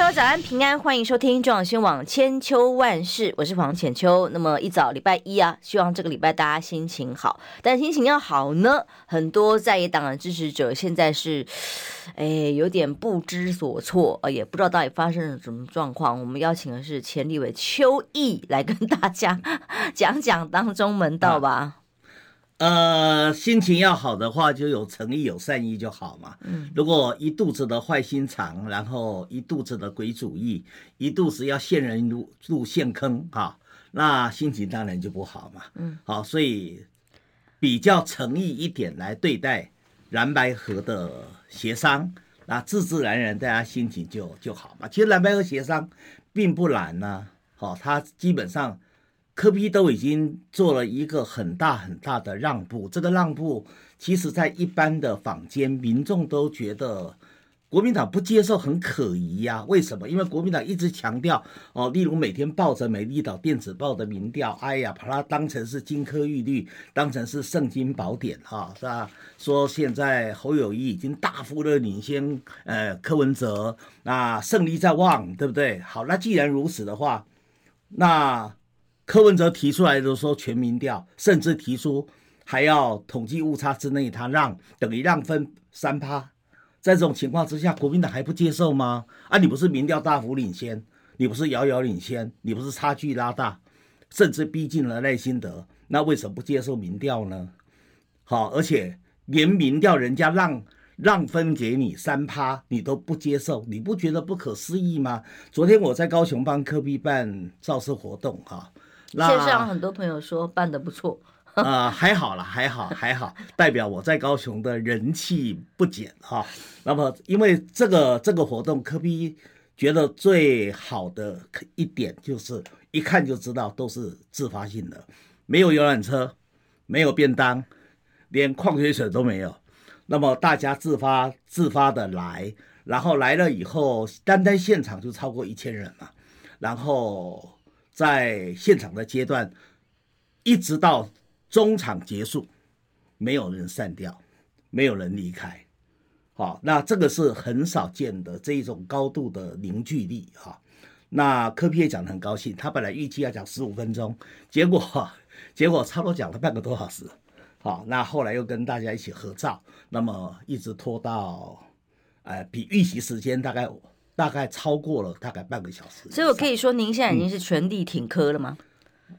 朋友，早安平安，欢迎收听中广新网千秋万世，我是黄浅秋。那么一早礼拜一啊，希望这个礼拜大家心情好，但心情要好呢，很多在野党的支持者现在是，哎，有点不知所措，呃，也不知道到底发生了什么状况。我们邀请的是前立委邱毅来跟大家讲讲当中门道吧。呃，心情要好的话，就有诚意、有善意就好嘛。嗯，如果一肚子的坏心肠，然后一肚子的鬼主意，一肚子要陷人入入陷坑，哈，那心情当然就不好嘛。嗯，好，所以比较诚意一点来对待蓝白河的协商，那自自然然大家心情就就好嘛。其实蓝白河协商并不难呢，啊，好，它基本上。柯比都已经做了一个很大很大的让步，这个让步，其实在一般的坊间民众都觉得国民党不接受很可疑呀、为什么？因为国民党一直强调哦，例如每天抱着美丽岛电子报的民调，哎呀，把它当成是金科玉律，当成是圣经宝典哈，是吧？说现在侯友谊已经大幅的领先呃柯文哲，那胜利在望，对不对？好，那既然如此的话，那。柯文哲提出来的说全民调，甚至提出还要统计误差之内他让等于让分三趴，在这种情况之下，国民党还不接受吗？啊，你不是民调大幅领先，你不是遥遥领先，你不是差距拉大，甚至逼近了赖清德，那为什么不接受民调呢？好，而且连民调人家让让分给你三趴，你都不接受，你不觉得不可思议吗？昨天我在高雄帮柯 P 办造势活动，哈。线上很多朋友说办得不错，呃，还好了，还好，还好，代表我在高雄的人气不减哈。那么，因为这个这个活动，科比觉得最好的一点就是一看就知道都是自发性的，没有游览车，没有便当，连矿泉水都没有。那么大家自发自发的来，然后来了以后，单单现场就超过一千人嘛，然后。在现场的阶段，一直到中场结束，没有人散掉，没有人离开，好，那这个是很少见的这一种高度的凝聚力哈。那柯 P 也讲得很高兴，他本来预计要讲十五分钟，结果 结果差不多讲了半个多小时，好，那后来又跟大家一起合照，那么一直拖到，呃，比预习时间大概。大概超过了大概半个小时，所以我可以说您现在已经是全力挺科了吗？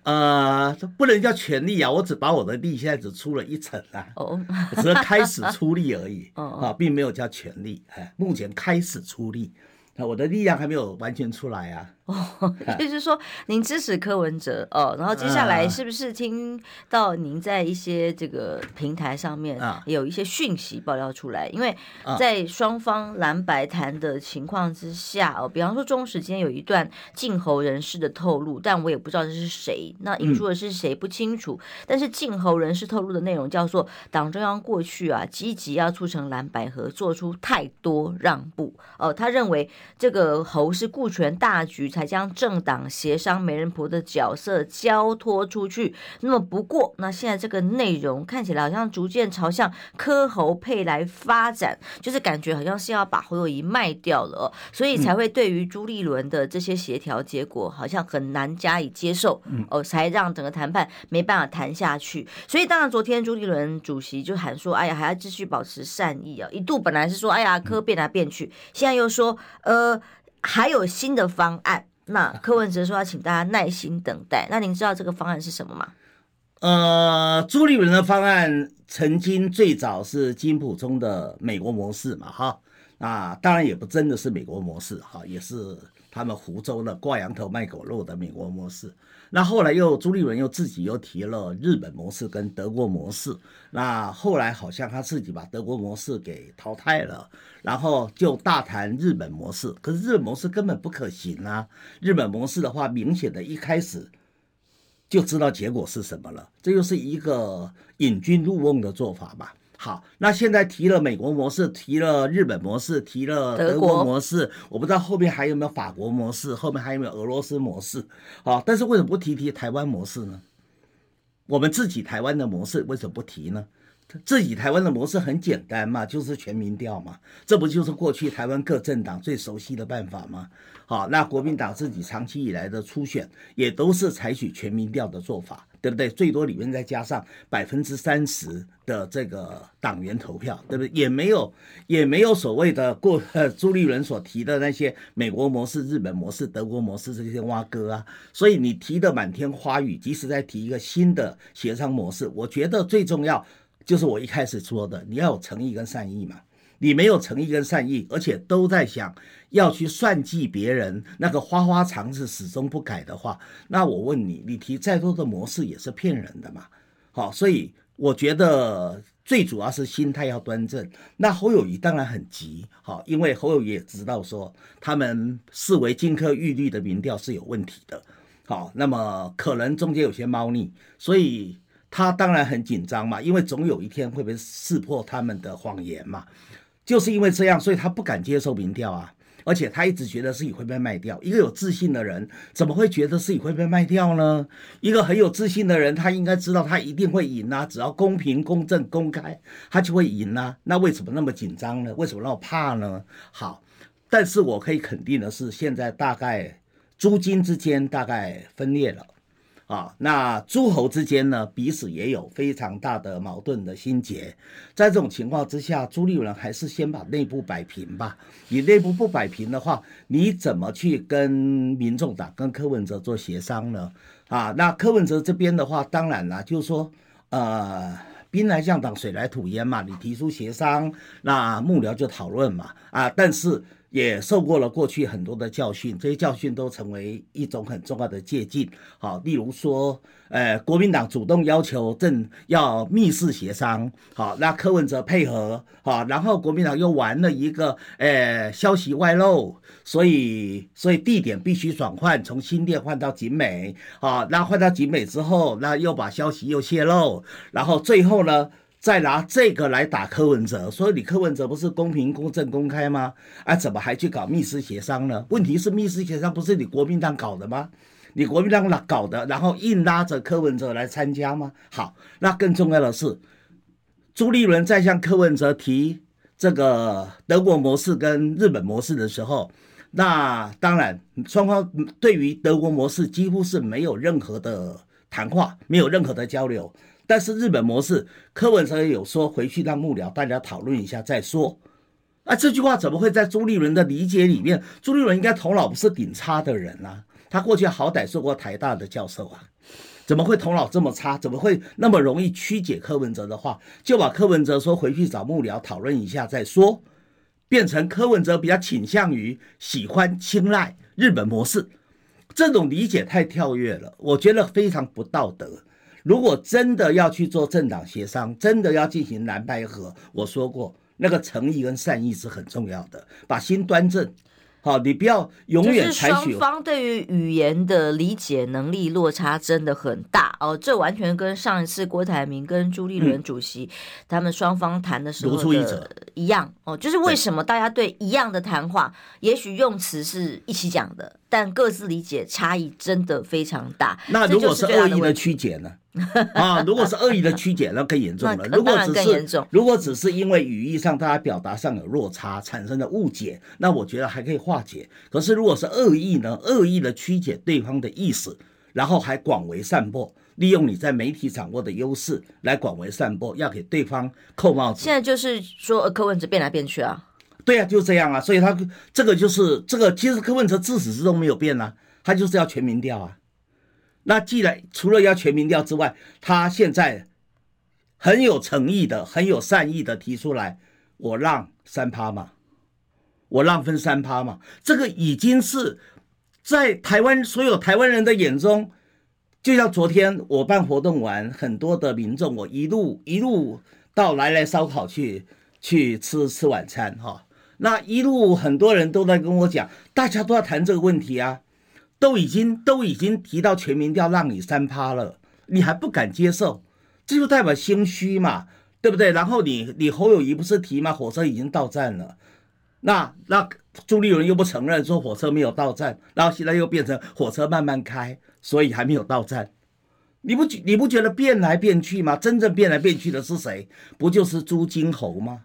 嗯、呃，不能叫全力啊，我只把我的力现在只出了一层啊，哦，只是开始出力而已，哦，啊，并没有叫全力，哎，目前开始出力。我的力量还没有完全出来啊！哦，就是说您支持柯文哲哦，然后接下来是不是听到您在一些这个平台上面有一些讯息爆料出来？因为在双方蓝白谈的情况之下哦，比方说中时间有一段静侯人士的透露，但我也不知道这是谁，那引述的是谁不清楚。但是静侯人士透露的内容叫做党中央过去啊积极要促成蓝白合，做出太多让步哦，他认为。这个侯是顾全大局，才将政党协商媒人婆的角色交托出去。那么不过，那现在这个内容看起来好像逐渐朝向柯侯配来发展，就是感觉好像是要把侯友宜卖掉了，所以才会对于朱立伦的这些协调结果好像很难加以接受，哦，才让整个谈判没办法谈下去。所以当然，昨天朱立伦主席就喊说：“哎呀，还要继续保持善意啊！”一度本来是说：“哎呀，柯变来变去。”现在又说：“呃。”呃，还有新的方案。那 柯文哲说要请大家耐心等待。那您知道这个方案是什么吗？呃，朱立伦的方案曾经最早是金普中的美国模式嘛，哈。啊，当然也不真的是美国模式，哈，也是他们湖州的挂羊头卖狗肉的美国模式。那后来又朱立伦又自己又提了日本模式跟德国模式，那后来好像他自己把德国模式给淘汰了，然后就大谈日本模式。可是日本模式根本不可行啊！日本模式的话，明显的一开始就知道结果是什么了，这就是一个引君入瓮的做法吧。好，那现在提了美国模式，提了日本模式，提了德国模式，我不知道后面还有没有法国模式，后面还有没有俄罗斯模式？好，但是为什么不提提台湾模式呢？我们自己台湾的模式为什么不提呢？自己台湾的模式很简单嘛，就是全民调嘛，这不就是过去台湾各政党最熟悉的办法吗？好，那国民党自己长期以来的初选也都是采取全民调的做法，对不对？最多里面再加上百分之三十的这个党员投票，对不对？也没有也没有所谓的过呃 朱立伦所提的那些美国模式、日本模式、德国模式这些挖哥啊，所以你提的满天花语，即使再提一个新的协商模式，我觉得最重要。就是我一开始说的，你要有诚意跟善意嘛。你没有诚意跟善意，而且都在想要去算计别人，那个花花肠子始终不改的话，那我问你，你提再多的模式也是骗人的嘛。好，所以我觉得最主要是心态要端正。那侯友宜当然很急，好，因为侯友宜也知道说他们视为金科玉律的民调是有问题的。好，那么可能中间有些猫腻，所以。他当然很紧张嘛，因为总有一天会被识破他们的谎言嘛，就是因为这样，所以他不敢接受民调啊，而且他一直觉得自己会被卖掉。一个有自信的人怎么会觉得自己会被卖掉呢？一个很有自信的人，他应该知道他一定会赢啊，只要公平、公正、公开，他就会赢啊。那为什么那么紧张呢？为什么那么怕呢？好，但是我可以肯定的是，现在大概租金之间大概分裂了。啊，那诸侯之间呢，彼此也有非常大的矛盾的心结。在这种情况之下，朱立伦还是先把内部摆平吧。你内部不摆平的话，你怎么去跟民众党、跟柯文哲做协商呢？啊，那柯文哲这边的话，当然了，就是说，呃，兵来将挡，水来土掩嘛。你提出协商，那幕僚就讨论嘛。啊，但是。也受过了过去很多的教训，这些教训都成为一种很重要的借鉴。好，例如说，呃，国民党主动要求正要密室协商，好，那柯文哲配合，好，然后国民党又玩了一个，呃，消息外漏，所以所以地点必须转换，从新店换到景美，好，那换到景美之后，那又把消息又泄露，然后最后呢？再拿这个来打柯文哲，所以你柯文哲不是公平、公正、公开吗？啊，怎么还去搞密室协商呢？问题是密室协商不是你国民党搞的吗？你国民党搞的，然后硬拉着柯文哲来参加吗？好，那更重要的是，朱立伦在向柯文哲提这个德国模式跟日本模式的时候，那当然双方对于德国模式几乎是没有任何的谈话，没有任何的交流。但是日本模式，柯文哲有说回去让幕僚大家讨论一下再说。啊，这句话怎么会在朱立伦的理解里面？朱立伦应该头脑不是顶差的人啊，他过去好歹做过台大的教授啊，怎么会头脑这么差？怎么会那么容易曲解柯文哲的话？就把柯文哲说回去找幕僚讨论一下再说，变成柯文哲比较倾向于喜欢青睐日本模式，这种理解太跳跃了，我觉得非常不道德。如果真的要去做政党协商，真的要进行蓝白合，我说过，那个诚意跟善意是很重要的，把心端正。好，你不要永远采取。双方对于语言的理解能力落差真的很大哦，这完全跟上一次郭台铭跟朱立伦主席、嗯、他们双方谈的时候的一样哦，就是为什么大家对一样的谈话，也许用词是一起讲的，但各自理解差异真的非常大。那如果是恶意的曲解呢？啊，如果是恶意的曲解，那更严重了。如果只是如果只是因为语义上大家表达上有落差产生的误解，那我觉得还可以化解。可是如果是恶意呢？恶意的曲解对方的意思，然后还广为散播，利用你在媒体掌握的优势来广为散播，要给对方扣帽子。现在就是说柯文哲变来变去啊。对啊，就这样啊。所以他这个就是这个，其实柯文哲自始至终没有变啊，他就是要全民调啊。那既然除了要全民调之外，他现在很有诚意的、很有善意的提出来，我让三趴嘛，我让分三趴嘛，这个已经是在台湾所有台湾人的眼中，就像昨天我办活动完，很多的民众，我一路一路到来来烧烤去去吃吃晚餐哈，那一路很多人都在跟我讲，大家都要谈这个问题啊。都已经都已经提到全民调让你三趴了，你还不敢接受，这就代表心虚嘛？对不对？然后你你侯友谊不是提吗？火车已经到站了，那那朱立伦又不承认说火车没有到站，然后现在又变成火车慢慢开，所以还没有到站。你不觉你不觉得变来变去吗？真正变来变去的是谁？不就是朱金侯吗？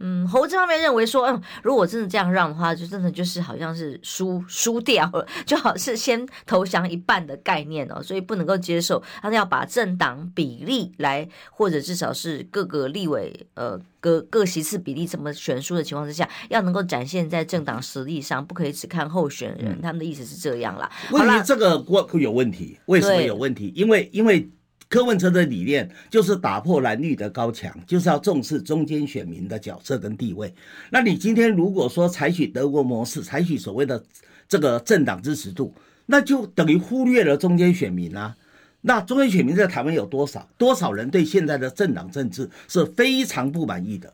嗯，侯这方面认为说，嗯，如果真的这样让的话，就真的就是好像是输输掉了，就好是先投降一半的概念哦，所以不能够接受。他要把政党比例来，或者至少是各个立委呃各各席次比例这么悬殊的情况之下，要能够展现在政党实力上，不可以只看候选人。嗯、他们的意思是这样啦。问题这个会有问题，为什么有问题？因为因为。柯文哲的理念就是打破蓝绿的高墙，就是要重视中间选民的角色跟地位。那你今天如果说采取德国模式，采取所谓的这个政党支持度，那就等于忽略了中间选民啊。那中间选民在台湾有多少？多少人对现在的政党政治是非常不满意的？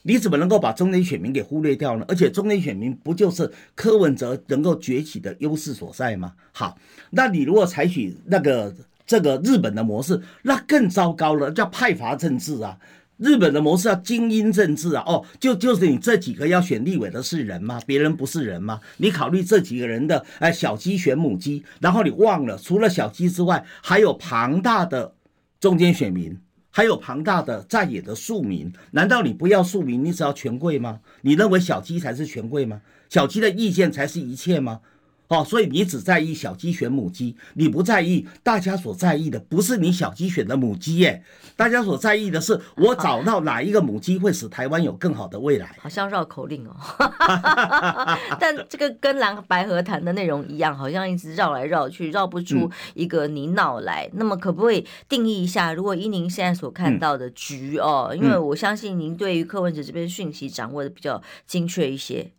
你怎么能够把中间选民给忽略掉呢？而且中间选民不就是柯文哲能够崛起的优势所在吗？好，那你如果采取那个。这个日本的模式那更糟糕了，叫派阀政治啊！日本的模式叫精英政治啊！哦，就就是你这几个要选立委的是人吗？别人不是人吗？你考虑这几个人的哎小鸡选母鸡，然后你忘了除了小鸡之外，还有庞大的中间选民，还有庞大的在野的庶民。难道你不要庶民，你只要权贵吗？你认为小鸡才是权贵吗？小鸡的意见才是一切吗？哦，所以你只在意小鸡选母鸡，你不在意大家所在意的不是你小鸡选的母鸡耶，大家所在意的是我找到哪一个母鸡会使台湾有更好的未来。好像绕口令哦 但这个跟蓝白河谈的内容一样，好像一直绕来绕去，绕不出一个泥淖来。嗯、那么可不可以定义一下？如果依您现在所看到的局哦，因为我相信您对于柯文哲这边讯息掌握的比较精确一些。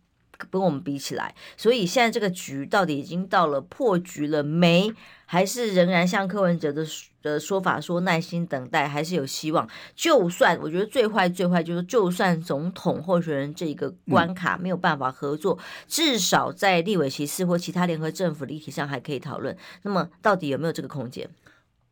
跟我们比起来，所以现在这个局到底已经到了破局了没？还是仍然像柯文哲的的说法说耐心等待，还是有希望？就算我觉得最坏最坏就是，就算总统候选人这一个关卡没有办法合作，嗯、至少在立委席次或其他联合政府议题上还可以讨论。那么到底有没有这个空间？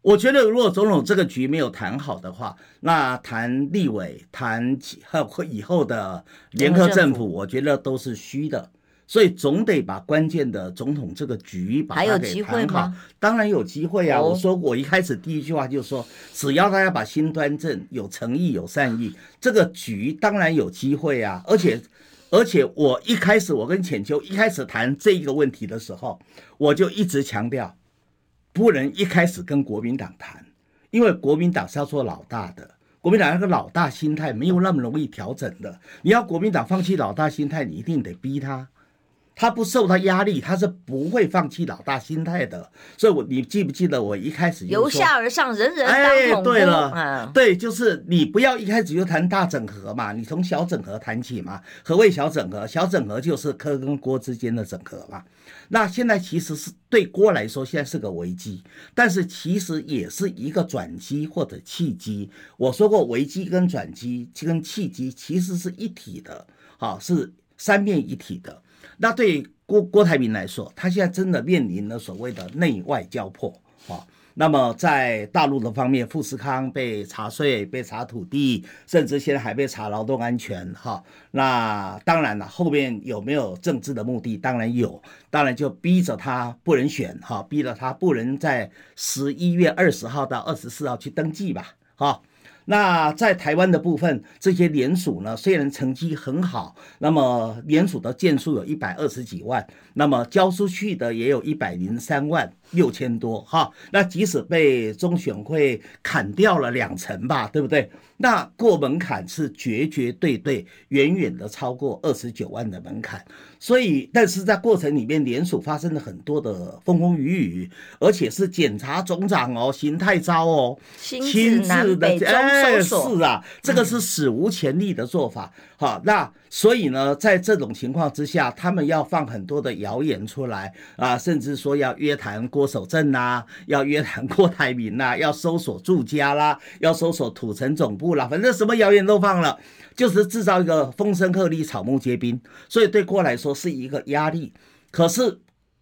我觉得，如果总统这个局没有谈好的话，那谈立委、谈和以后的联合政府，我觉得都是虚的。所以总得把关键的总统这个局把它给谈好。当然有机会啊！我说过，我一开始第一句话就说，只要大家把心端正，有诚意、有善意，这个局当然有机会啊！而且，而且我一开始我跟浅秋一开始谈这个问题的时候，我就一直强调。不能一开始跟国民党谈，因为国民党是要做老大的，国民党那个老大心态没有那么容易调整的。你要国民党放弃老大心态，你一定得逼他。他不受他压力，他是不会放弃老大心态的。所以，我你记不记得我一开始由下而上，人人当哎，对了，嗯、对，就是你不要一开始就谈大整合嘛，你从小整合谈起嘛。何谓小整合？小整合就是科跟郭之间的整合嘛。那现在其实是对郭来说，现在是个危机，但是其实也是一个转机或者契机。我说过，危机跟转机跟契机其实是一体的，好，是三面一体的。那对郭郭台铭来说，他现在真的面临了所谓的内外交迫啊。那么在大陆的方面，富士康被查税、被查土地，甚至现在还被查劳动安全哈。那当然了，后面有没有政治的目的？当然有，当然就逼着他不能选哈，逼着他不能在十一月二十号到二十四号去登记吧哈。那在台湾的部分，这些联署呢，虽然成绩很好，那么联署的件数有一百二十几万，那么交出去的也有一百零三万六千多哈。那即使被中选会砍掉了两成吧，对不对？那过门槛是绝绝对对远远的超过二十九万的门槛。所以，但是在过程里面，联署发生了很多的风风雨雨，而且是检察总长哦，邢太昭哦，亲自的，哎，是啊，这个是史无前例的做法。好，那所以呢，在这种情况之下，他们要放很多的谣言出来啊，甚至说要约谈郭守正呐，要约谈郭台铭呐，要搜索住家啦，要搜索土城总部啦，反正什么谣言都放了。就是制造一个风声鹤唳、草木皆兵，所以对郭来说是一个压力。可是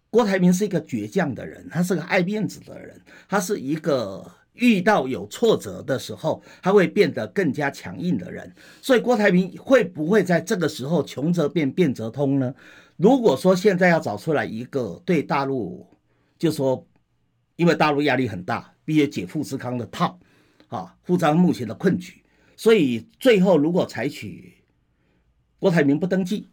郭台铭是一个倔强的人，他是个爱面子的人，他是一个遇到有挫折的时候，他会变得更加强硬的人。所以郭台铭会不会在这个时候穷则变，变则通呢？如果说现在要找出来一个对大陆，就说因为大陆压力很大，必须解富士康的套，啊，富士康目前的困局，所以最后如果采取郭台铭不登记。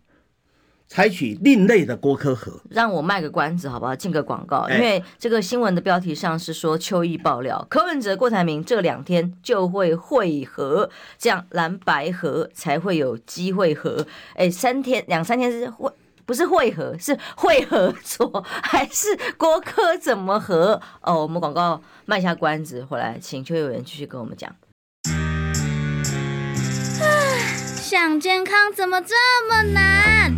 采取另类的郭科合，让我卖个关子好不好？进个广告，因为这个新闻的标题上是说秋意爆料，柯文哲、郭台铭这两天就会会合，这样蓝白合才会有机会合。哎，三天两三天是会不是会合，是会合作，还是郭科怎么合？哦，我们广告卖下关子，回来请邱有人继续跟我们讲。想健康怎么这么难？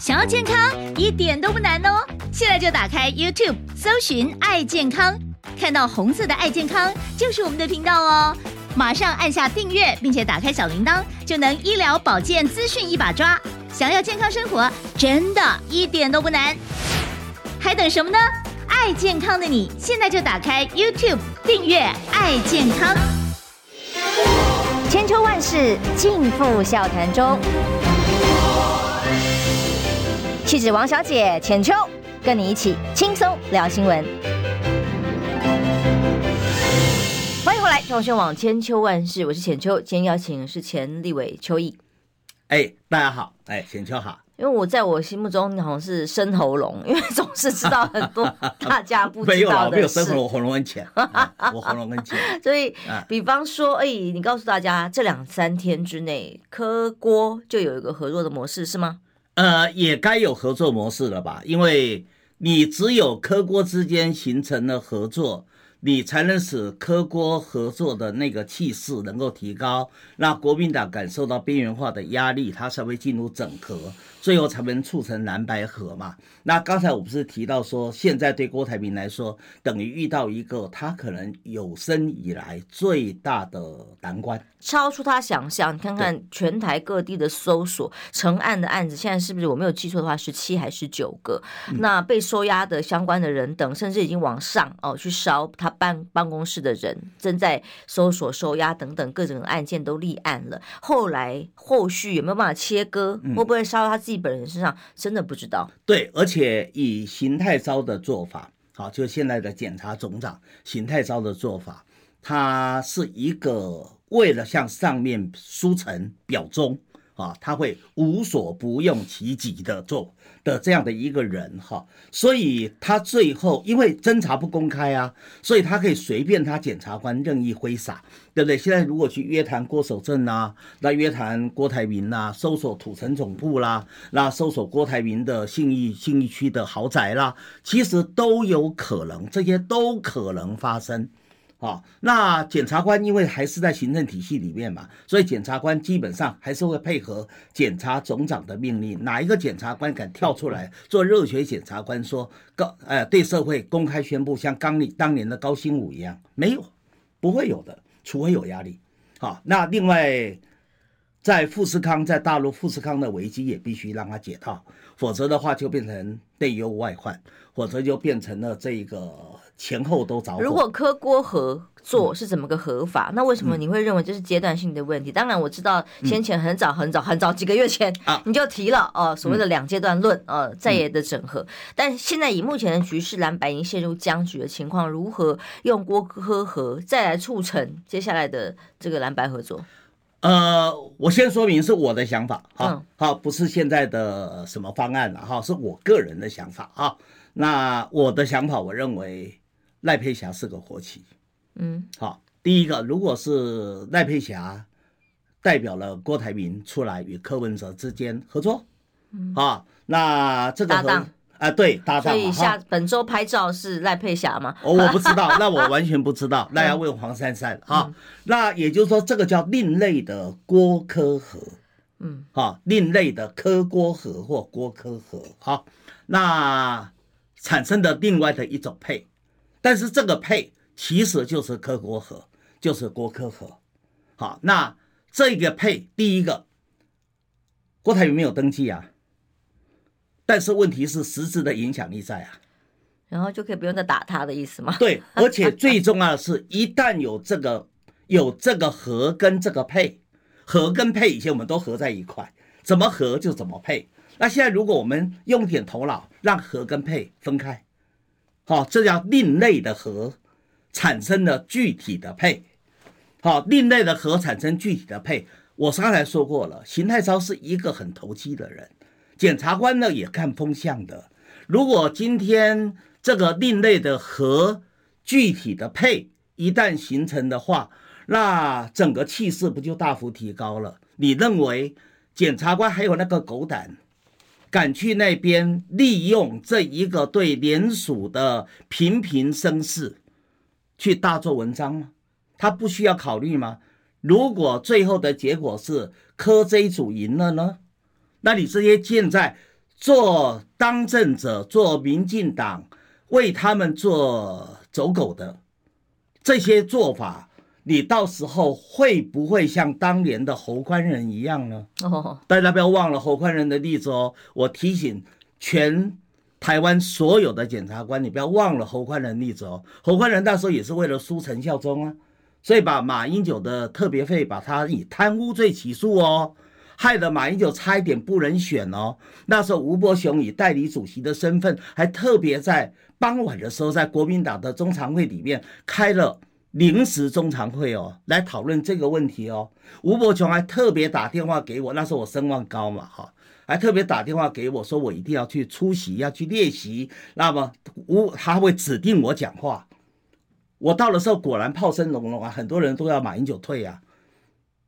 想要健康一点都不难哦！现在就打开 YouTube，搜寻“爱健康”，看到红色的“爱健康”就是我们的频道哦。马上按下订阅，并且打开小铃铛，就能医疗保健资讯一把抓。想要健康生活，真的一点都不难，还等什么呢？爱健康的你，现在就打开 YouTube 订阅“爱健康”。千秋万世尽付笑谈中。气质王小姐浅秋，跟你一起轻松聊新闻。欢迎回来，中宣网千秋万世，我是浅秋。今天邀请是前立委邱毅。哎，大家好，哎，浅秋好。因为我在我心目中好像是生喉咙，因为总是知道很多大家不知道的事。没有啦，没有深喉咙，喉咙很浅，我喉咙很浅。所以，比方说，哎，你告诉大家，这两三天之内，柯锅就有一个合作的模式，是吗？呃，也该有合作模式了吧？因为你只有柯锅之间形成了合作，你才能使科郭合作的那个气势能够提高，那国民党感受到边缘化的压力，它才会进入整合。最后才能促成蓝白合嘛？那刚才我不是提到说，现在对郭台铭来说，等于遇到一个他可能有生以来最大的难关，超出他想象。你看看全台各地的搜索成案的案子，现在是不是我没有记错的话，是七还是九个？那被收押的相关的人等，甚至已经往上哦去烧他办办公室的人，正在搜索收押等等各种案件都立案了。后来后续有没有办法切割？会不会烧到他自己？本人身上真的不知道。对，而且以邢太昭的做法，好，就现在的检察总长邢太昭的做法，他是一个为了向上面书陈表忠啊，他会无所不用其极的做。的这样的一个人哈，所以他最后因为侦查不公开啊，所以他可以随便他检察官任意挥洒，对不对？现在如果去约谈郭守正呐，那约谈郭台铭呐，搜索土城总部啦，那搜索郭台铭的信义信义区的豪宅啦，其实都有可能，这些都可能发生。啊，那检察官因为还是在行政体系里面嘛，所以检察官基本上还是会配合检察总长的命令。哪一个检察官敢跳出来做热血检察官，说高呃对社会公开宣布像刚当年的高新武一样？没有，不会有的，除非有压力。好，那另外在富士康在大陆富士康的危机也必须让他解套，否则的话就变成内忧外患，否则就变成了这一个。前后都着火。如果科郭合作是怎么个合法？嗯、那为什么你会认为这是阶段性的问题？嗯、当然我知道先前很早很早很早几个月前你就提了哦、呃，所谓的两阶段论呃，在野的整合。嗯、但现在以目前的局势，蓝白已经陷入僵局的情况，如何用郭科合再来促成接下来的这个蓝白合作？呃，我先说明是我的想法哈，嗯、好，不是现在的什么方案了哈，是我个人的想法啊。那我的想法，我认为。赖佩霞是个活棋，嗯，好，第一个，如果是赖佩霞代表了郭台铭出来与柯文哲之间合作，嗯，啊，那这个搭档啊，对，搭档，所以下本周拍照是赖佩霞吗？哦，我不知道，那我完全不知道，那要问黄珊珊哈。那也就是说，这个叫另类的郭柯合，嗯，好，另类的柯郭合或郭柯合，好，那产生的另外的一种配。但是这个配其实就是科国合，就是国科合。好，那这个配第一个，郭台铭没有登记啊，但是问题是实质的影响力在啊，然后就可以不用再打他的意思吗？对，而且最重要的是，一旦有这个有这个合跟这个配，合跟配以前我们都合在一块，怎么合就怎么配。那现在如果我们用点头脑，让合跟配分开，好，这叫另类的合，产生了具体的配。好，另类的合产生具体的配。我刚才说过了，邢太超是一个很投机的人，检察官呢也看风向的。如果今天这个另类的合具体的配一旦形成的话，那整个气势不就大幅提高了？你认为检察官还有那个狗胆，敢去那边利用这一个对联署的频频声势去大做文章吗？他不需要考虑吗？如果最后的结果是柯 J 组赢了呢？那你这些现在做当政者、做民进党为他们做走狗的这些做法，你到时候会不会像当年的侯宽仁一样呢？哦，大家不要忘了侯宽仁的例子哦。我提醒全台湾所有的检察官，你不要忘了侯宽仁的例子哦。侯宽仁那时候也是为了输陈孝忠啊。所以把马英九的特别费，把他以贪污罪起诉哦，害得马英九差一点不能选哦。那时候吴伯雄以代理主席的身份，还特别在傍晚的时候，在国民党的中常会里面开了临时中常会哦，来讨论这个问题哦。吴伯雄还特别打电话给我，那时候我声望高嘛哈，还特别打电话给我说我一定要去出席，要去列席，那么吴他会指定我讲话。我到的时候，果然炮声隆隆啊，很多人都要马英九退啊，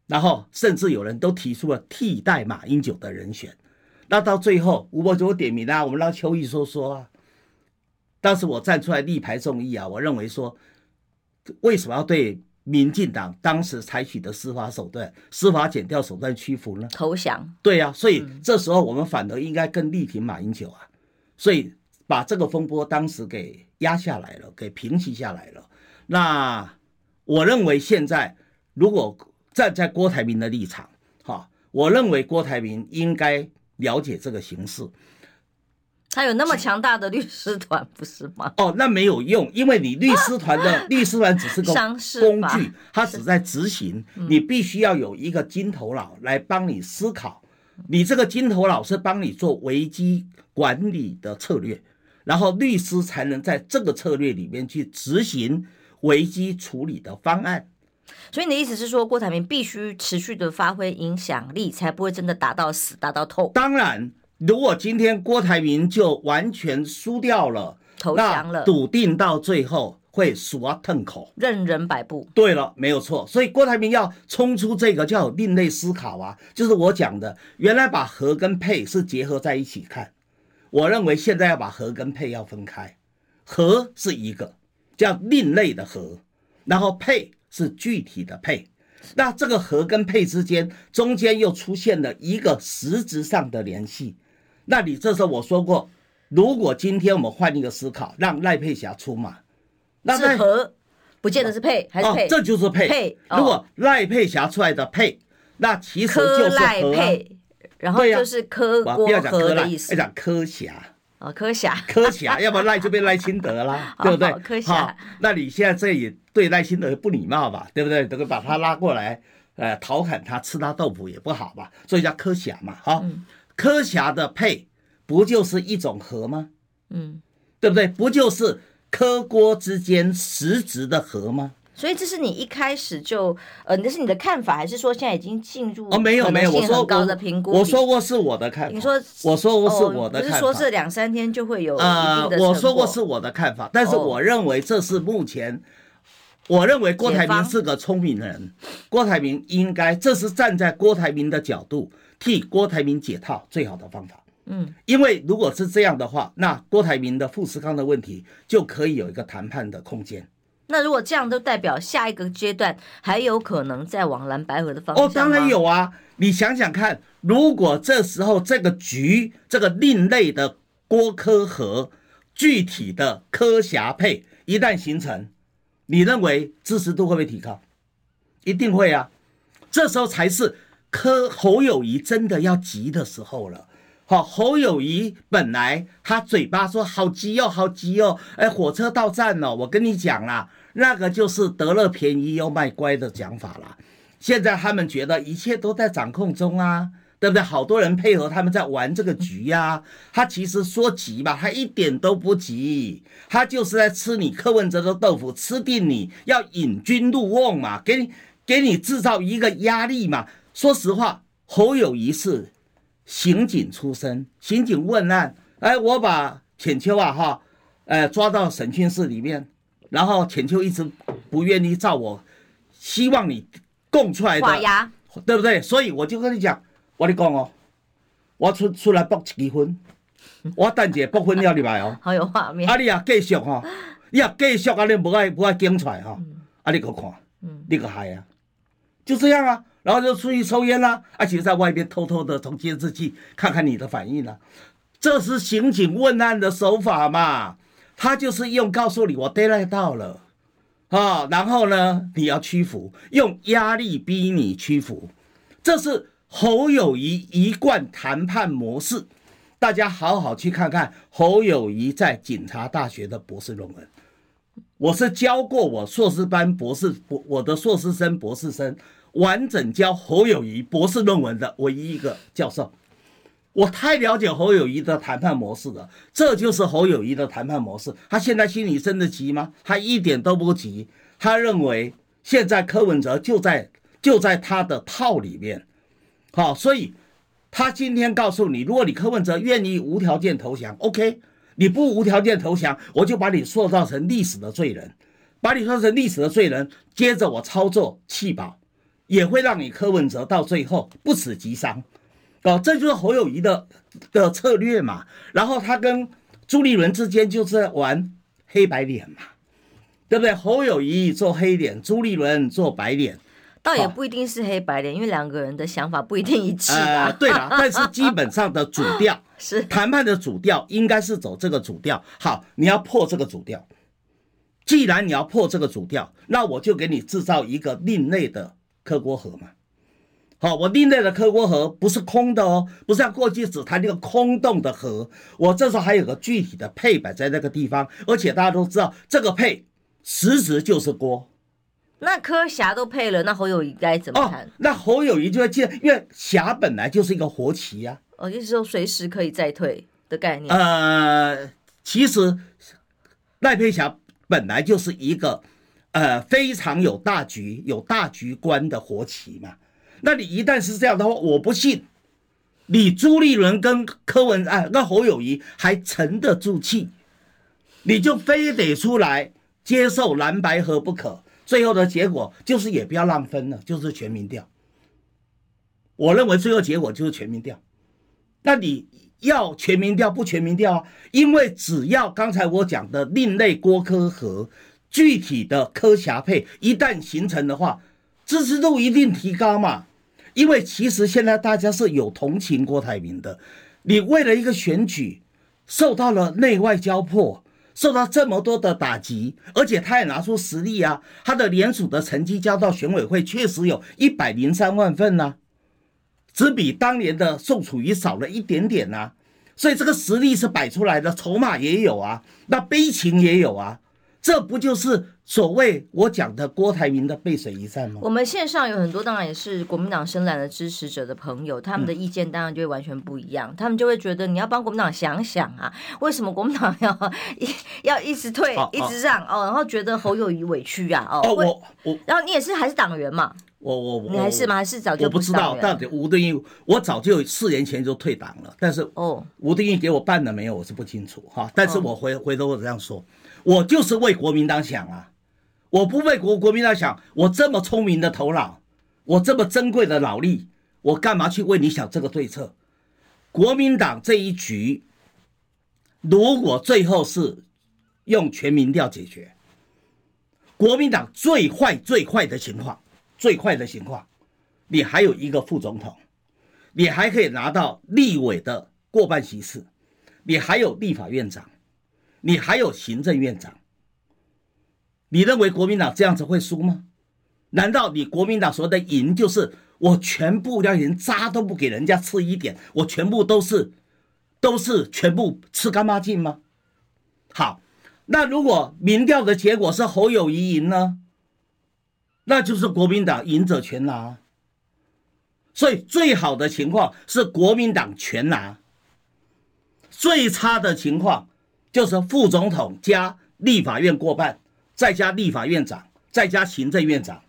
然后甚至有人都提出了替代马英九的人选。那到最后，吴伯雄点名啊，我们让邱毅说说啊。当时我站出来力排众议啊，我认为说，为什么要对民进党当时采取的司法手段、司法减掉手段屈服呢？投降。对呀、啊，所以这时候我们反而应该更力挺马英九啊，所以把这个风波当时给压下来了，给平息下来了。那我认为现在如果站在郭台铭的立场，哈，我认为郭台铭应该了解这个形势。他有那么强大的律师团，不是吗？哦，那没有用，因为你律师团的 律师团只是个工具，他只在执行。你必须要有一个金头脑来帮你思考，你这个金头脑是帮你做危机管理的策略，然后律师才能在这个策略里面去执行。危机处理的方案，所以你的意思是说，郭台铭必须持续的发挥影响力，才不会真的打到死、打到透。当然，如果今天郭台铭就完全输掉了、投降了，笃定到最后会死啊吞口，任人摆布。对了，没有错。所以郭台铭要冲出这个叫有另类思考啊，就是我讲的，原来把和跟配是结合在一起看，我认为现在要把和跟配要分开，和是一个。叫另类的和，然后配是具体的配，那这个和跟配之间中间又出现了一个实质上的联系，那你这时候我说过，如果今天我们换一个思考，让赖佩霞出马，那是和，不见得是配，还是配，哦，这就是配。配，如果赖佩霞出来的配，那其实就是合，配，然后就是柯郭和的意思，要讲柯霞。哦，柯霞，柯霞，要不然赖就被赖清德啦，对不对？柯霞，那你现在这也对赖清德不礼貌吧？对不对？这个把他拉过来，呃，调侃他，吃他豆腐也不好吧？所以叫柯霞嘛，好，嗯、柯霞的配不就是一种和吗？嗯，对不对？不就是柯郭之间实质的和吗？所以这是你一开始就呃，那是你的看法，还是说现在已经进入哦？没有没有，我说高的评估，我说过是我的看法。你说我说过是我的看法，不是说这两三天就会有呃，我说过是我的看法，但是我认为这是目前，我认为郭台铭是个聪明的人，郭台铭应该这是站在郭台铭的角度替郭台铭解套最好的方法。嗯，因为如果是这样的话，那郭台铭的富士康的问题就可以有一个谈判的空间。那如果这样，都代表下一个阶段还有可能再往蓝白合的方向？哦，当然有啊！你想想看，如果这时候这个局，这个另类的郭科和，具体的科霞配一旦形成，你认为支持度会不会提高？一定会啊！这时候才是柯侯友宜真的要急的时候了。好，侯友宜本来他嘴巴说好急哦，好急哦，哎，火车到站了，我跟你讲啦，那个就是得了便宜又卖乖的讲法啦。现在他们觉得一切都在掌控中啊，对不对？好多人配合他们在玩这个局呀、啊。他其实说急吧，他一点都不急，他就是在吃你柯文哲的豆腐，吃定你要引军入瓮嘛，给你给你制造一个压力嘛。说实话，侯友谊是。刑警出身，刑警问案，哎，我把浅秋啊哈，呃，抓到审讯室里面，然后浅秋一直不愿意照我希望你供出来的，对不对？所以我就跟你讲，我跟你讲哦，我出出来卜几分，我等下卜分了你来哦，好有画面。啊，你啊继续哈，你啊继续啊，你不爱不爱讲出来哈，啊，你可看，你可害啊，就这样啊。然后就出去抽烟啦，而且在外边偷偷的从监视器看看你的反应了，这是刑警问案的手法嘛？他就是用告诉你我 deadline 到了，啊，然后呢你要屈服，用压力逼你屈服，这是侯友宜一贯谈判模式。大家好好去看看侯友宜在警察大学的博士论文，我是教过我硕士班博士，我我的硕士生博士生。完整教侯友谊博士论文的唯一一个教授，我太了解侯友谊的谈判模式了。这就是侯友谊的谈判模式。他现在心里真的急吗？他一点都不急。他认为现在柯文哲就在就在他的套里面，好，所以他今天告诉你，如果你柯文哲愿意无条件投降，OK，你不无条件投降，我就把你塑造成历史的罪人，把你说成历史的罪人，接着我操作弃保。也会让你柯文哲到最后不死即伤，哦，这就是侯友谊的的策略嘛。然后他跟朱立伦之间就是在玩黑白脸嘛，对不对？侯友谊做黑脸，朱立伦做白脸，倒也不一定是黑白脸，因为两个人的想法不一定一致啊。呃，对了，但是基本上的主调 是谈判的主调，应该是走这个主调。好，你要破这个主调，既然你要破这个主调，那我就给你制造一个另类的。柯锅河嘛，好，我另类的柯锅河不是空的哦，不是像过去只谈那个空洞的河，我这时候还有个具体的配摆在那个地方，而且大家都知道这个配实质就是锅。那柯霞都配了，那侯友谊该怎么谈？哦，那侯友谊就要记得，因为霞本来就是一个活棋呀，啊，哦，就是说随时可以再退的概念。呃，其实赖佩霞本来就是一个。呃，非常有大局、有大局观的活棋嘛。那你一旦是这样的话，我不信你朱立伦跟柯文啊，那侯友谊还沉得住气，你就非得出来接受蓝白合不可。最后的结果就是也不要让分了，就是全民调。我认为最后结果就是全民调。那你要全民调不全民调啊？因为只要刚才我讲的另类郭柯和。具体的柯侠配一旦形成的话，支持度一定提高嘛。因为其实现在大家是有同情郭台铭的，你为了一个选举受到了内外交迫，受到这么多的打击，而且他也拿出实力啊，他的联署的成绩交到选委会确实有一百零三万份呐，只比当年的宋楚瑜少了一点点呐，所以这个实力是摆出来的，筹码也有啊，那悲情也有啊。这不就是所谓我讲的郭台铭的背水一战吗？我们线上有很多，当然也是国民党深蓝的支持者的朋友，他们的意见当然就会完全不一样。嗯、他们就会觉得你要帮国民党想想啊，为什么国民党要 一要一直退，哦、一直让哦，哦，然后觉得侯友宜委屈啊哦，哦我我，然后你也是还是党员嘛？我我我，你还是吗？还是早就我，不知道到底吴敦义，我早就四年前就退党了，但是哦，吴敦义给我办了没有，我是不清楚哈。但是我回、哦、回头我这样说。我就是为国民党想啊！我不为国国民党想，我这么聪明的头脑，我这么珍贵的脑力，我干嘛去为你想这个对策？国民党这一局，如果最后是用全民调解决，国民党最坏最坏的情况，最坏的情况，你还有一个副总统，你还可以拿到立委的过半席次，你还有立法院长。你还有行政院长，你认为国民党这样子会输吗？难道你国民党说的赢就是我全部要连渣都不给人家吃一点，我全部都是都是全部吃干抹净吗？好，那如果民调的结果是侯友谊赢呢？那就是国民党赢者全拿。所以最好的情况是国民党全拿，最差的情况就是副总统加立法院过半，再加立法院长，再加行政院长。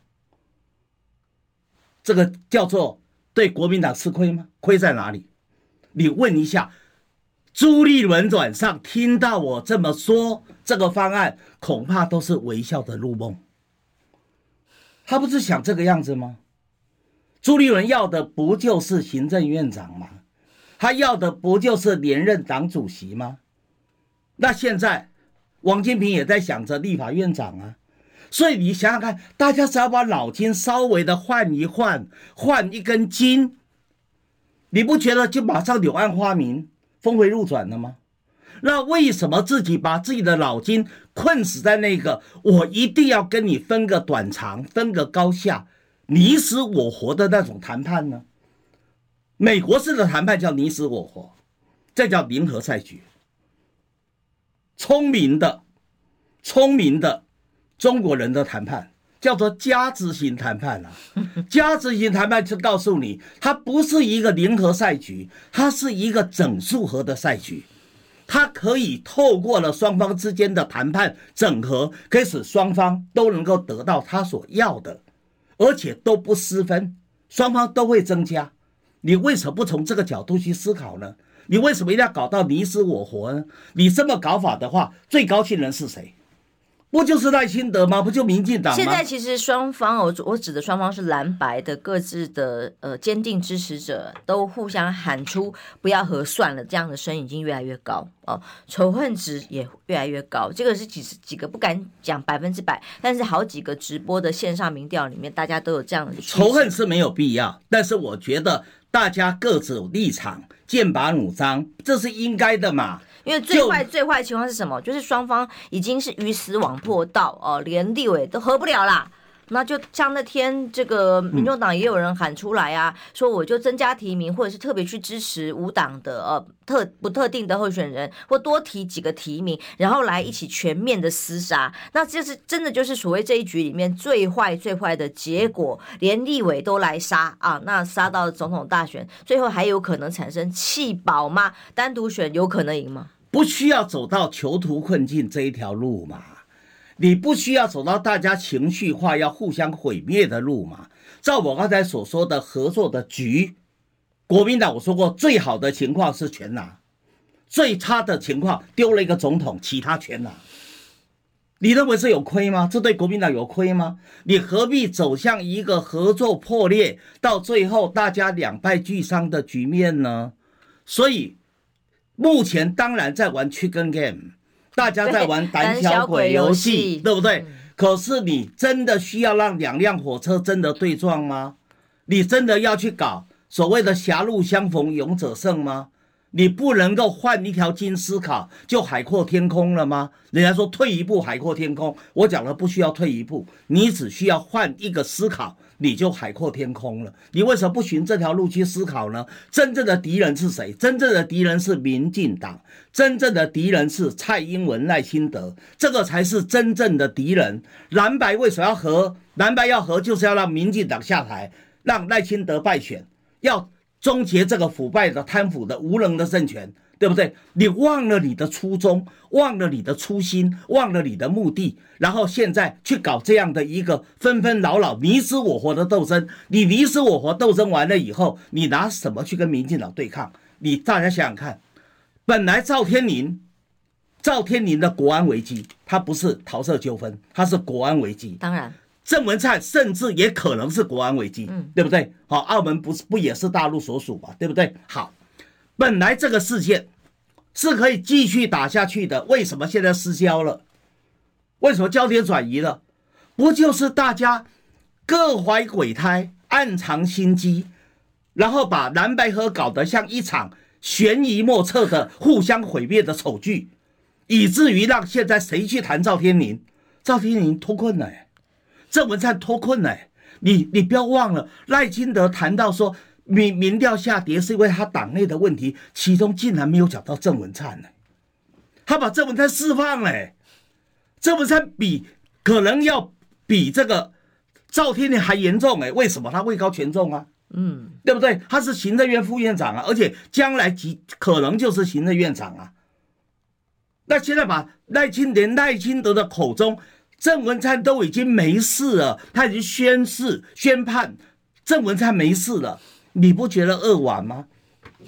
这个叫做对国民党吃亏吗？亏在哪里？你问一下。朱立伦晚上听到我这么说，这个方案恐怕都是微笑的入梦。他不是想这个样子吗？朱立伦要的不就是行政院长吗？他要的不就是连任党主席吗？那现在王金平也在想着立法院长啊。所以你想想看，大家只要把脑筋稍微的换一换，换一根筋，你不觉得就马上柳暗花明？峰回路转了吗？那为什么自己把自己的脑筋困死在那个我一定要跟你分个短长、分个高下、你死我活的那种谈判呢？美国式的谈判叫你死我活，这叫零和赛局。聪明的、聪明的中国人的谈判。叫做加值型谈判啊，加值型谈判就告诉你，它不是一个零和赛局，它是一个整数和的赛局，它可以透过了双方之间的谈判整合，可以使双方都能够得到他所要的，而且都不失分，双方都会增加。你为什么不从这个角度去思考呢？你为什么一定要搞到你死我活呢？你这么搞法的话，最高兴人是谁？不就是赖清德吗？不就民进党吗？现在其实双方，我我指的双方是蓝白的各自的呃坚定支持者，都互相喊出不要合算了，这样的声音已经越来越高哦，仇恨值也越来越高。这个是几十几个不敢讲百分之百，但是好几个直播的线上民调里面，大家都有这样的仇恨是没有必要，但是我觉得大家各自有立场，剑拔弩张，这是应该的嘛。因为最坏最坏情况是什么？就是双方已经是鱼死网破到哦，连立委都合不了啦。那就像那天这个民众党也有人喊出来啊，说我就增加提名，或者是特别去支持无党的呃特不特定的候选人，或多提几个提名，然后来一起全面的厮杀。那这是真的就是所谓这一局里面最坏最坏的结果，连立委都来杀啊！那杀到总统大选，最后还有可能产生弃保吗？单独选有可能赢吗？不需要走到囚徒困境这一条路嘛？你不需要走到大家情绪化要互相毁灭的路嘛？照我刚才所说的合作的局，国民党我说过，最好的情况是全拿，最差的情况丢了一个总统，其他全拿。你认为是有亏吗？这对国民党有亏吗？你何必走向一个合作破裂，到最后大家两败俱伤的局面呢？所以。目前当然在玩 Chicken Game，大家在玩胆 小鬼游戏，对不对？可是你真的需要让两辆火车真的对撞吗？你真的要去搞所谓的狭路相逢勇者胜吗？你不能够换一条筋思考就海阔天空了吗？人家说退一步海阔天空，我讲了不需要退一步，你只需要换一个思考。你就海阔天空了。你为什么不循这条路去思考呢？真正的敌人是谁？真正的敌人是民进党，真正的敌人是蔡英文、赖清德，这个才是真正的敌人。蓝白为什么要合？蓝白要合，就是要让民进党下台，让赖清德败选，要终结这个腐败的、贪腐的、无能的政权。对不对？你忘了你的初衷，忘了你的初心，忘了你的目的，然后现在去搞这样的一个纷纷扰扰、你死我活的斗争。你你死我活斗争完了以后，你拿什么去跟民进党对抗？你大家想想看，本来赵天麟，赵天麟的国安危机，他不是桃色纠纷，他是国安危机。当然，郑文灿甚至也可能是国安危机，嗯，对不对？好，澳门不是不也是大陆所属嘛，对不对？好。本来这个事件是可以继续打下去的，为什么现在失焦了？为什么焦点转移了？不就是大家各怀鬼胎、暗藏心机，然后把蓝白河搞得像一场悬疑莫测的互相毁灭的丑剧，以至于让现在谁去谈赵天麟？赵天麟脱困了，郑文灿脱困了。你你不要忘了，赖清德谈到说。民民调下跌是因为他党内的问题，其中竟然没有讲到郑文灿呢。他把郑文灿释放了，郑文灿比可能要比这个赵天麟还严重哎，为什么？他位高权重啊，嗯，对不对？他是行政院副院长啊，而且将来极可能就是行政院长啊。那现在把赖清德赖清德的口中，郑文灿都已经没事了，他已经宣誓宣判郑文灿没事了。你不觉得扼腕吗？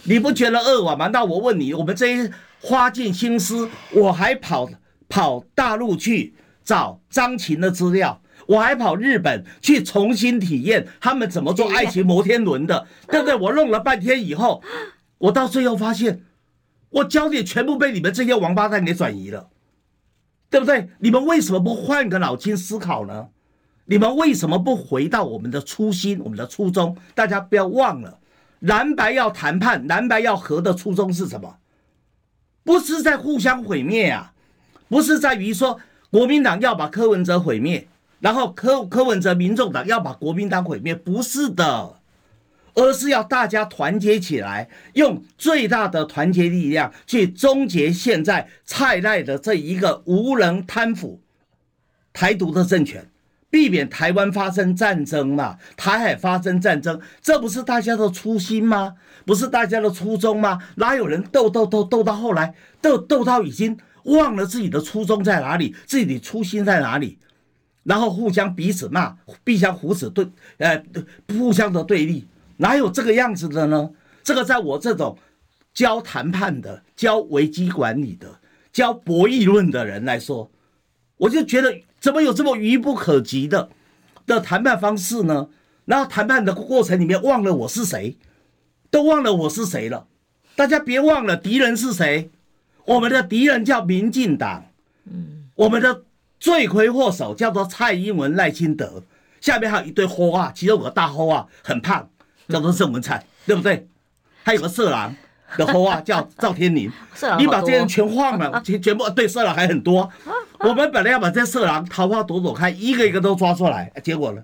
你不觉得扼腕吗？那我问你，我们这些花尽心思，我还跑跑大陆去找张琴的资料，我还跑日本去重新体验他们怎么做爱情摩天轮的，对不对？我弄了半天以后，我到最后发现，我焦点全部被你们这些王八蛋给转移了，对不对？你们为什么不换个脑筋思考呢？你们为什么不回到我们的初心、我们的初衷？大家不要忘了，蓝白要谈判、蓝白要和的初衷是什么？不是在互相毁灭啊，不是在于说国民党要把柯文哲毁灭，然后柯柯文哲、民众党要把国民党毁灭，不是的，而是要大家团结起来，用最大的团结力量去终结现在蔡赖的这一个无能贪腐、台独的政权。避免台湾发生战争嘛，台海发生战争，这不是大家的初心吗？不是大家的初衷吗？哪有人斗斗斗斗到后来，斗斗到已经忘了自己的初衷在哪里，自己的初心在哪里，然后互相彼此骂，互相互此对，呃，互相的对立，哪有这个样子的呢？这个在我这种教谈判的、教危机管理的、教博弈论的人来说，我就觉得。怎么有这么愚不可及的的谈判方式呢？然后谈判的过程里面忘了我是谁，都忘了我是谁了。大家别忘了敌人是谁，我们的敌人叫民进党，我们的罪魁祸首叫做蔡英文、赖清德，下面还有一堆花啊，其中有个大花啊，很胖，叫做郑文灿，对不对？还有个色狼的后啊，叫赵天林。你把这些人全换了，全 全部对色狼还很多。我们本来要把这色狼桃花朵朵开，一个一个都抓出来，结果呢？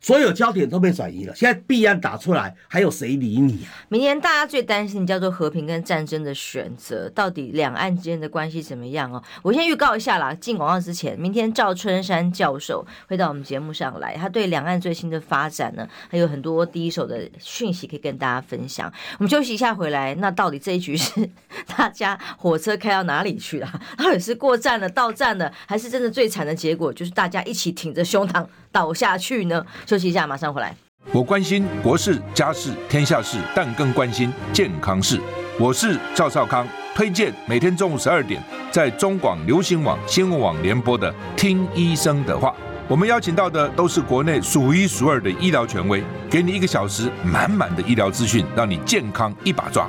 所有焦点都被转移了。现在弊案打出来，还有谁理你啊？明年大家最担心叫做和平跟战争的选择，到底两岸之间的关系怎么样哦？我先预告一下啦，进广告之前，明天赵春山教授会到我们节目上来，他对两岸最新的发展呢，还有很多第一手的讯息可以跟大家分享。我们休息一下回来，那到底这一局是 大家火车开到哪里去了？到底是过站了、到站了，还是真的最惨的结果就是大家一起挺着胸膛倒下去呢？休息一下，马上回来。我关心国事、家事、天下事，但更关心健康事。我是赵少康，推荐每天中午十二点在中广流行网、新闻网联播的《听医生的话》。我们邀请到的都是国内数一数二的医疗权威，给你一个小时满满的医疗资讯，让你健康一把抓。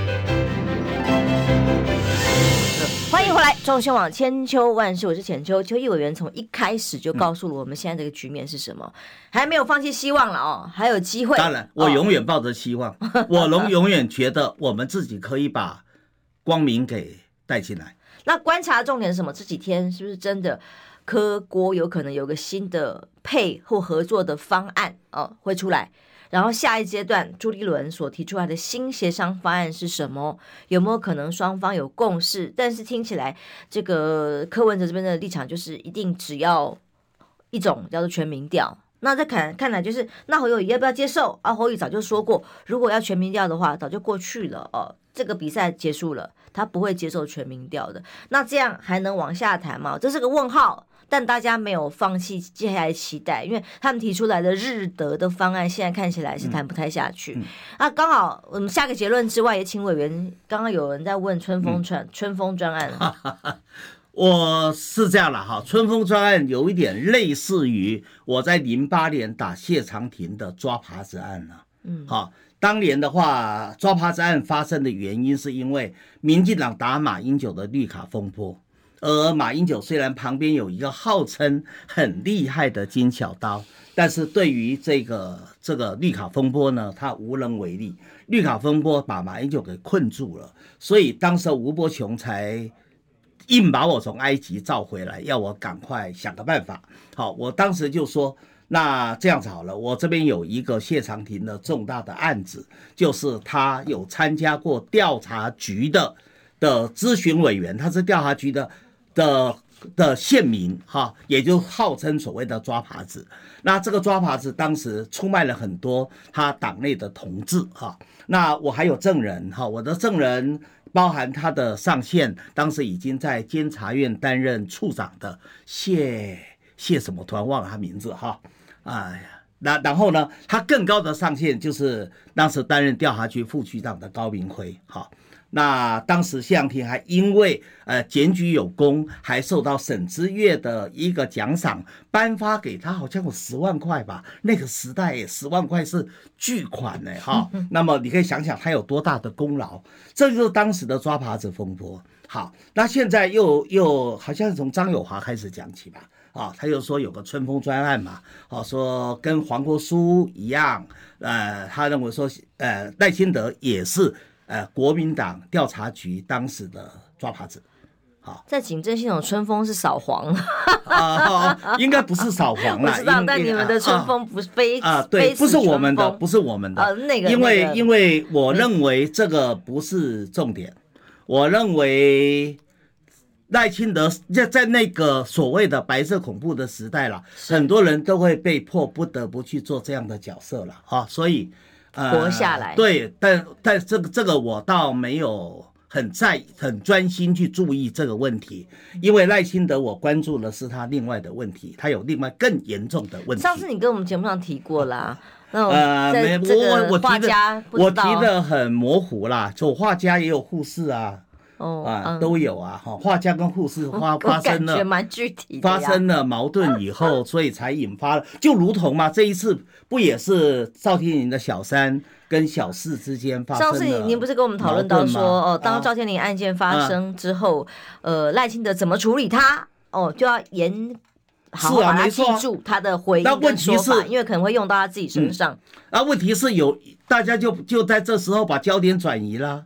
迎回来，中新网千秋万世，我是浅秋。邱毅委员从一开始就告诉了我们现在这个局面是什么，还没有放弃希望了哦，还有机会。当然，我永远抱着希望，我龙永远觉得我们自己可以把光明给带进来。那观察重点是什么？这几天是不是真的科国有可能有个新的配或合作的方案哦会出来？然后下一阶段朱立伦所提出来的新协商方案是什么？有没有可能双方有共识？但是听起来这个柯文哲这边的立场就是一定只要一种叫做全民调。那在看看来就是那侯友宜要不要接受？啊，侯友早就说过，如果要全民调的话，早就过去了哦。这个比赛结束了，他不会接受全民调的。那这样还能往下谈吗？这是个问号。但大家没有放弃接下来期待，因为他们提出来的日德的方案，现在看起来是谈不太下去。嗯嗯、啊，刚好我们下个结论之外，也请委员。刚刚有人在问春风专、嗯、春风专案，我是这样了哈，春风专案有一点类似于我在零八年打谢长廷的抓耙子案了。嗯，好。当年的话，抓耙子案发生的原因是因为民进党打马英九的绿卡风波，而马英九虽然旁边有一个号称很厉害的金小刀，但是对于这个这个绿卡风波呢，他无能为力。绿卡风波把马英九给困住了，所以当时吴伯雄才硬把我从埃及召回来，要我赶快想个办法。好，我当时就说，那这样子好了，我这边有一个谢长廷的重大的案子，就是他有参加过调查局的的咨询委员，他是调查局的。的的县民哈，也就号称所谓的抓耙子。那这个抓耙子当时出卖了很多他党内的同志哈。那我还有证人哈，我的证人包含他的上线，当时已经在监察院担任处长的谢谢什么，突然忘了他名字哈。哎呀，那然后呢，他更高的上线就是当时担任调查局副局长的高明辉哈。那当时谢长廷还因为呃检举有功，还受到沈之岳的一个奖赏，颁发给他好像有十万块吧。那个时代十万块是巨款呢，哈。那么你可以想想他有多大的功劳，这就是当时的抓耙子风波。好，那现在又又好像是从张友华开始讲起吧，啊，他又说有个春风专案嘛，啊，说跟黄国书一样，呃，他认为说呃赖清德也是。呃，国民党调查局当时的抓耙子，好，在警政系统春风是扫黄。啊、呃，应该不是扫黄了，知道，但你们的春风不是非啊、呃，对，不是我们的，不是我们的，呃、那个，因为、那个、因为我认为这个不是重点，我认为赖清德在在那个所谓的白色恐怖的时代了，很多人都会被迫不得不去做这样的角色了，哈，所以。活下来，呃、对，但但这个这个我倒没有很在很专心去注意这个问题，因为赖清德我关注的是他另外的问题，他有另外更严重的问题。上次你跟我们节目上提过啦，呃，没，我我提的我提的很模糊啦，就画家也有护士啊。哦啊，都有啊哈，画家跟护士发发生了蛮具体，发生了矛盾以后，所以才引发了，就如同嘛，这一次不也是赵天林的小三跟小四之间发生？上次您您不是跟我们讨论到说，哦，当赵天林案件发生之后，呃，赖清德怎么处理他？哦，就要严好好把他记住他的回应跟说法，因为可能会用到他自己身上。啊，问题是有大家就就在这时候把焦点转移了。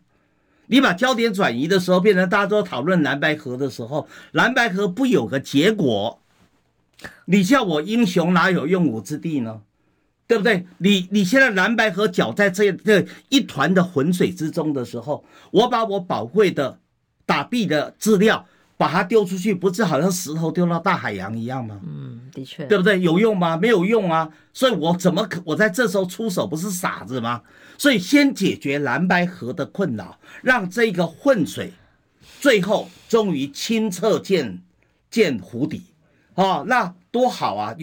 你把焦点转移的时候，变成大家都讨论蓝白河的时候，蓝白河不有个结果，你叫我英雄哪有用武之地呢？对不对？你你现在蓝白河搅在这这一团的浑水之中的时候，我把我宝贵的打币的资料。把它丢出去，不是好像石头丢到大海洋一样吗？嗯，的确，对不对？有用吗？没有用啊！所以我怎么可我在这时候出手不是傻子吗？所以先解决蓝白河的困扰，让这个混水最后终于清澈见见湖底，哦，那多好啊！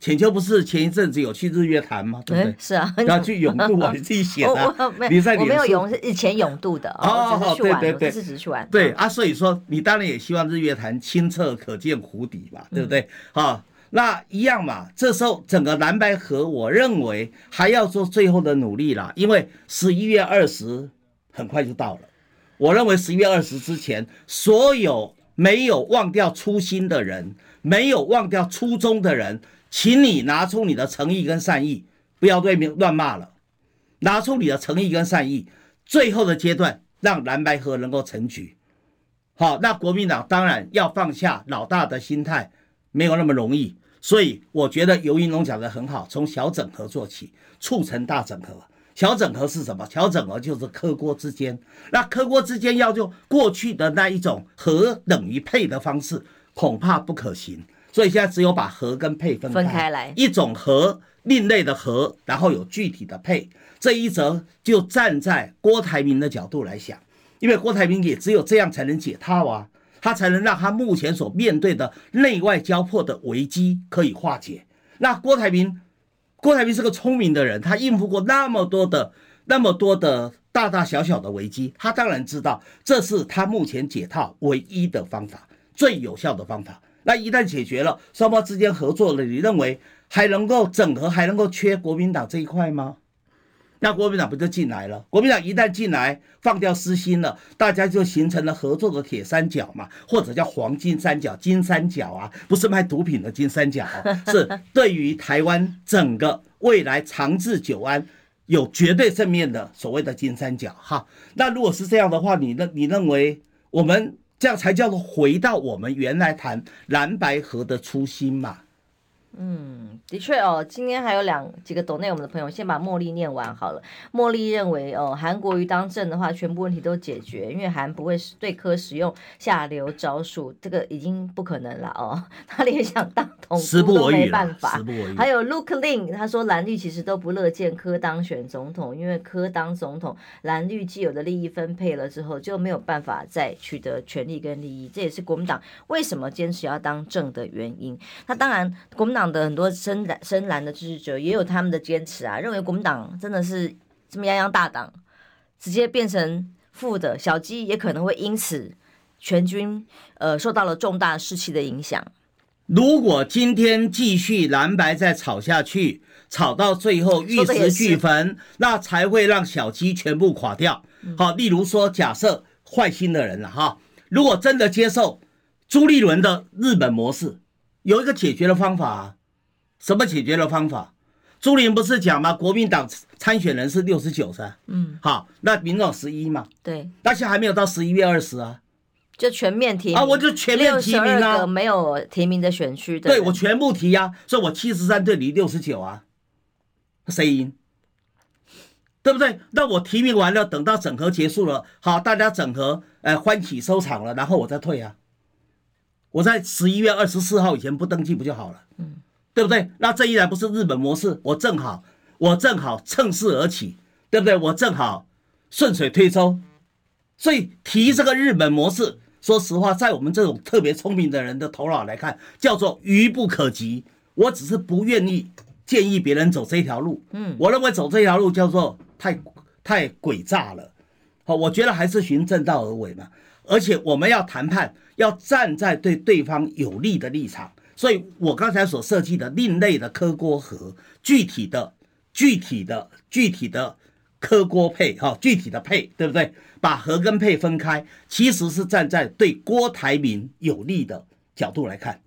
浅秋不是前一阵子有去日月潭吗？对不对？是啊，要去永渡啊，你自己写的。你在我没有永，是以前永渡的哦。哦，对对对，只是去玩。对啊，所以说你当然也希望日月潭清澈可见湖底嘛，对不对？好，那一样嘛。这时候整个蓝白河，我认为还要做最后的努力啦，因为十一月二十很快就到了。我认为十一月二十之前，所有没有忘掉初心的人，没有忘掉初衷的人。请你拿出你的诚意跟善意，不要对面乱骂了。拿出你的诚意跟善意，最后的阶段让蓝白合能够成局。好，那国民党当然要放下老大的心态，没有那么容易。所以我觉得尤云龙讲的很好，从小整合做起，促成大整合。小整合是什么？小整合就是科锅之间。那科锅之间要用过去的那一种和等于配的方式，恐怕不可行。所以现在只有把和跟配分开，分开来，一种和，另类的和，然后有具体的配。这一则就站在郭台铭的角度来想，因为郭台铭也只有这样才能解套啊，他才能让他目前所面对的内外交迫的危机可以化解。那郭台铭，郭台铭是个聪明的人，他应付过那么多的那么多的大大小小的危机，他当然知道这是他目前解套唯一的方法，最有效的方法。那一旦解决了，双方之间合作了，你认为还能够整合，还能够缺国民党这一块吗？那国民党不就进来了？国民党一旦进来，放掉私心了，大家就形成了合作的铁三角嘛，或者叫黄金三角、金三角啊，不是卖毒品的金三角，是对于台湾整个未来长治久安有绝对正面的所谓的金三角。哈，那如果是这样的话，你认你认为我们这样才叫做回到我们原来谈蓝白河的初心嘛？嗯，的确哦，今天还有两几个懂内我们的朋友，先把茉莉念完好了。茉莉认为哦，韩国瑜当政的话，全部问题都解决，因为韩不会对柯使用下流招数，这个已经不可能了哦。他连想当统督都没办法。还有 Luke Lin，他说蓝绿其实都不乐见柯当选总统，因为柯当总统，蓝绿既有的利益分配了之后，就没有办法再取得权力跟利益，这也是国民党为什么坚持要当政的原因。那当然，国民党。党的很多深蓝深蓝的支持者也有他们的坚持啊，认为国民党真的是这么泱泱大党，直接变成负的小鸡也可能会因此全军呃受到了重大士气的影响。如果今天继续蓝白再吵下去，吵到最后玉石俱焚，那才会让小鸡全部垮掉。好，例如说，假设坏心的人了哈，如果真的接受朱立伦的日本模式。有一个解决的方法啊，什么解决的方法？朱林不是讲吗？国民党参选人是六十九噻，嗯，好，那民众十一嘛，对，但是还没有到十一月二十啊，就全面提名啊，我就全面提名啊，没有提名的选区，对，我全部提啊，所以我七十三对你六十九啊，谁赢？对不对？那我提名完了，等到整合结束了，好，大家整合，呃，欢喜收场了，然后我再退啊。我在十一月二十四号以前不登记不就好了？嗯，对不对？那这一来不是日本模式，我正好，我正好趁势而起，对不对？我正好顺水推舟，所以提这个日本模式，说实话，在我们这种特别聪明的人的头脑来看，叫做愚不可及。我只是不愿意建议别人走这条路。嗯，我认为走这条路叫做太太诡诈了。好，我觉得还是循正道而为嘛。而且我们要谈判，要站在对对方有利的立场，所以我刚才所设计的另类的柯郭合，具体的、具体的、具体的柯郭配哈，具体的配，对不对？把和跟配分开，其实是站在对郭台铭有利的角度来看，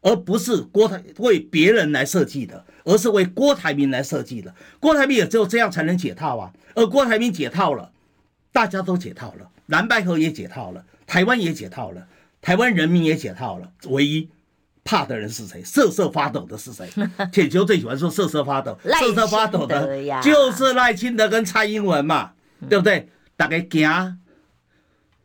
而不是郭台为别人来设计的，而是为郭台铭来设计的。郭台铭也只有这样才能解套啊，而郭台铭解套了，大家都解套了。蓝白合也解套了，台湾也解套了，台湾人民也解套了。唯一怕的人是谁？瑟瑟发抖的是谁？铁球最喜欢说瑟瑟发抖，瑟瑟发抖的就是赖清德跟蔡英文嘛，对不对？大家惊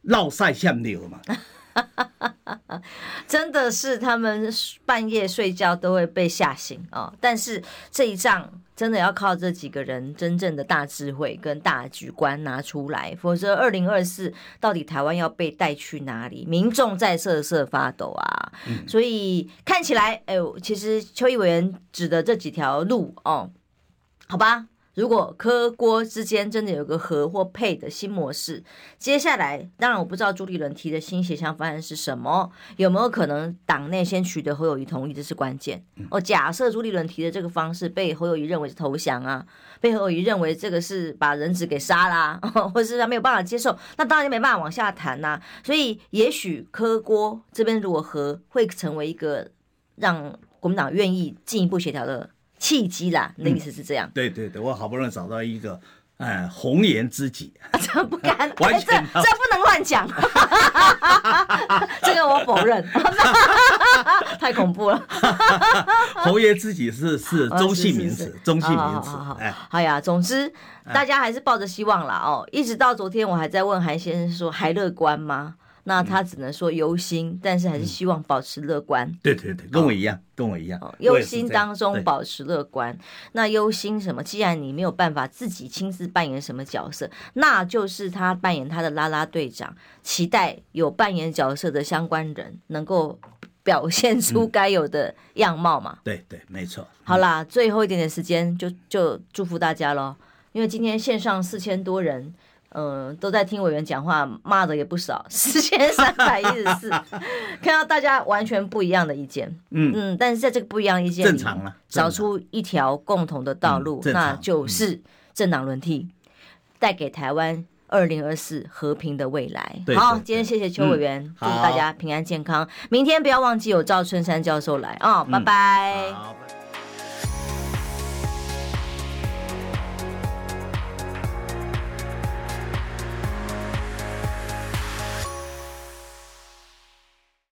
闹赛向流嘛。真的是他们半夜睡觉都会被吓醒啊、哦！但是这一仗真的要靠这几个人真正的大智慧跟大局观拿出来，否则二零二四到底台湾要被带去哪里？民众在瑟瑟发抖啊！嗯、所以看起来，哎呦，其实邱毅委员指的这几条路哦，好吧。如果柯郭之间真的有个和或配的新模式，接下来当然我不知道朱立伦提的新协商方案是什么，有没有可能党内先取得侯友谊同意，这是关键。哦，假设朱立伦提的这个方式被侯友谊认为是投降啊，被侯友谊认为这个是把人质给杀啦，或者是他没有办法接受，那当然就没办法往下谈呐。所以也许柯郭这边如果和，会成为一个让国民党愿意进一步协调的。契机啦，那意思是这样。嗯、对对对，我好不容易找到一个，哎，红颜知己。这不敢，完全这这不能乱讲。这个我否认，太恐怖了。红颜知己是是中性名词，中性名词。哎，好呀，总之大家还是抱着希望啦哦。一直到昨天，我还在问韩先生说，还乐观吗？那他只能说忧心，但是还是希望保持乐观。嗯、对对对，跟我一样，哦、跟我一样。忧心当中保持乐观。那忧心什么？既然你没有办法自己亲自扮演什么角色，那就是他扮演他的啦啦队长。期待有扮演角色的相关人能够表现出该有的样貌嘛？嗯、对对，没错。好啦，最后一点点时间，就就祝福大家喽。因为今天线上四千多人。嗯，都在听委员讲话，骂的也不少，四千三百一十四，看到大家完全不一样的意见，嗯嗯，但是在这个不一样的意见里，正常了，找出一条共同的道路，那就是政党轮替，带给台湾二零二四和平的未来。好，今天谢谢邱委员，嗯、祝大家平安健康。明天不要忘记有赵春山教授来啊、哦，拜拜。